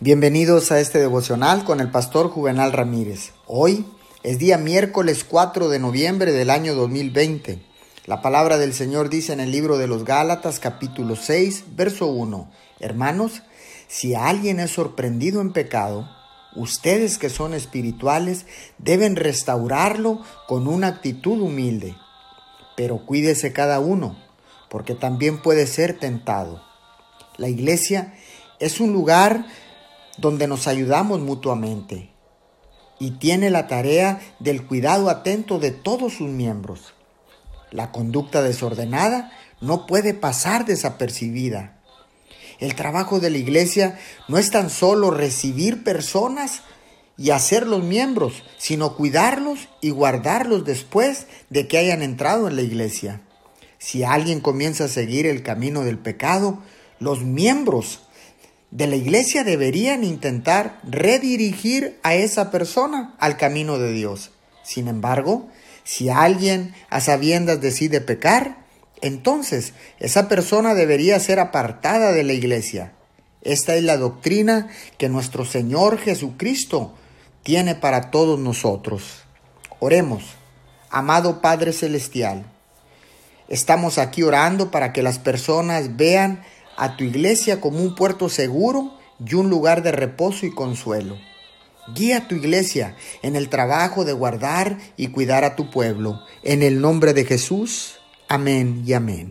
Bienvenidos a este devocional con el pastor Juvenal Ramírez. Hoy es día miércoles 4 de noviembre del año 2020. La palabra del Señor dice en el libro de los Gálatas capítulo 6, verso 1. Hermanos, si alguien es sorprendido en pecado, ustedes que son espirituales deben restaurarlo con una actitud humilde. Pero cuídese cada uno, porque también puede ser tentado. La iglesia es un lugar donde nos ayudamos mutuamente y tiene la tarea del cuidado atento de todos sus miembros. La conducta desordenada no puede pasar desapercibida. El trabajo de la iglesia no es tan solo recibir personas y hacerlos miembros, sino cuidarlos y guardarlos después de que hayan entrado en la iglesia. Si alguien comienza a seguir el camino del pecado, los miembros de la iglesia deberían intentar redirigir a esa persona al camino de Dios. Sin embargo, si alguien a sabiendas decide pecar, entonces esa persona debería ser apartada de la iglesia. Esta es la doctrina que nuestro Señor Jesucristo tiene para todos nosotros. Oremos, amado Padre Celestial. Estamos aquí orando para que las personas vean a tu iglesia como un puerto seguro y un lugar de reposo y consuelo. Guía a tu iglesia en el trabajo de guardar y cuidar a tu pueblo. En el nombre de Jesús. Amén y amén.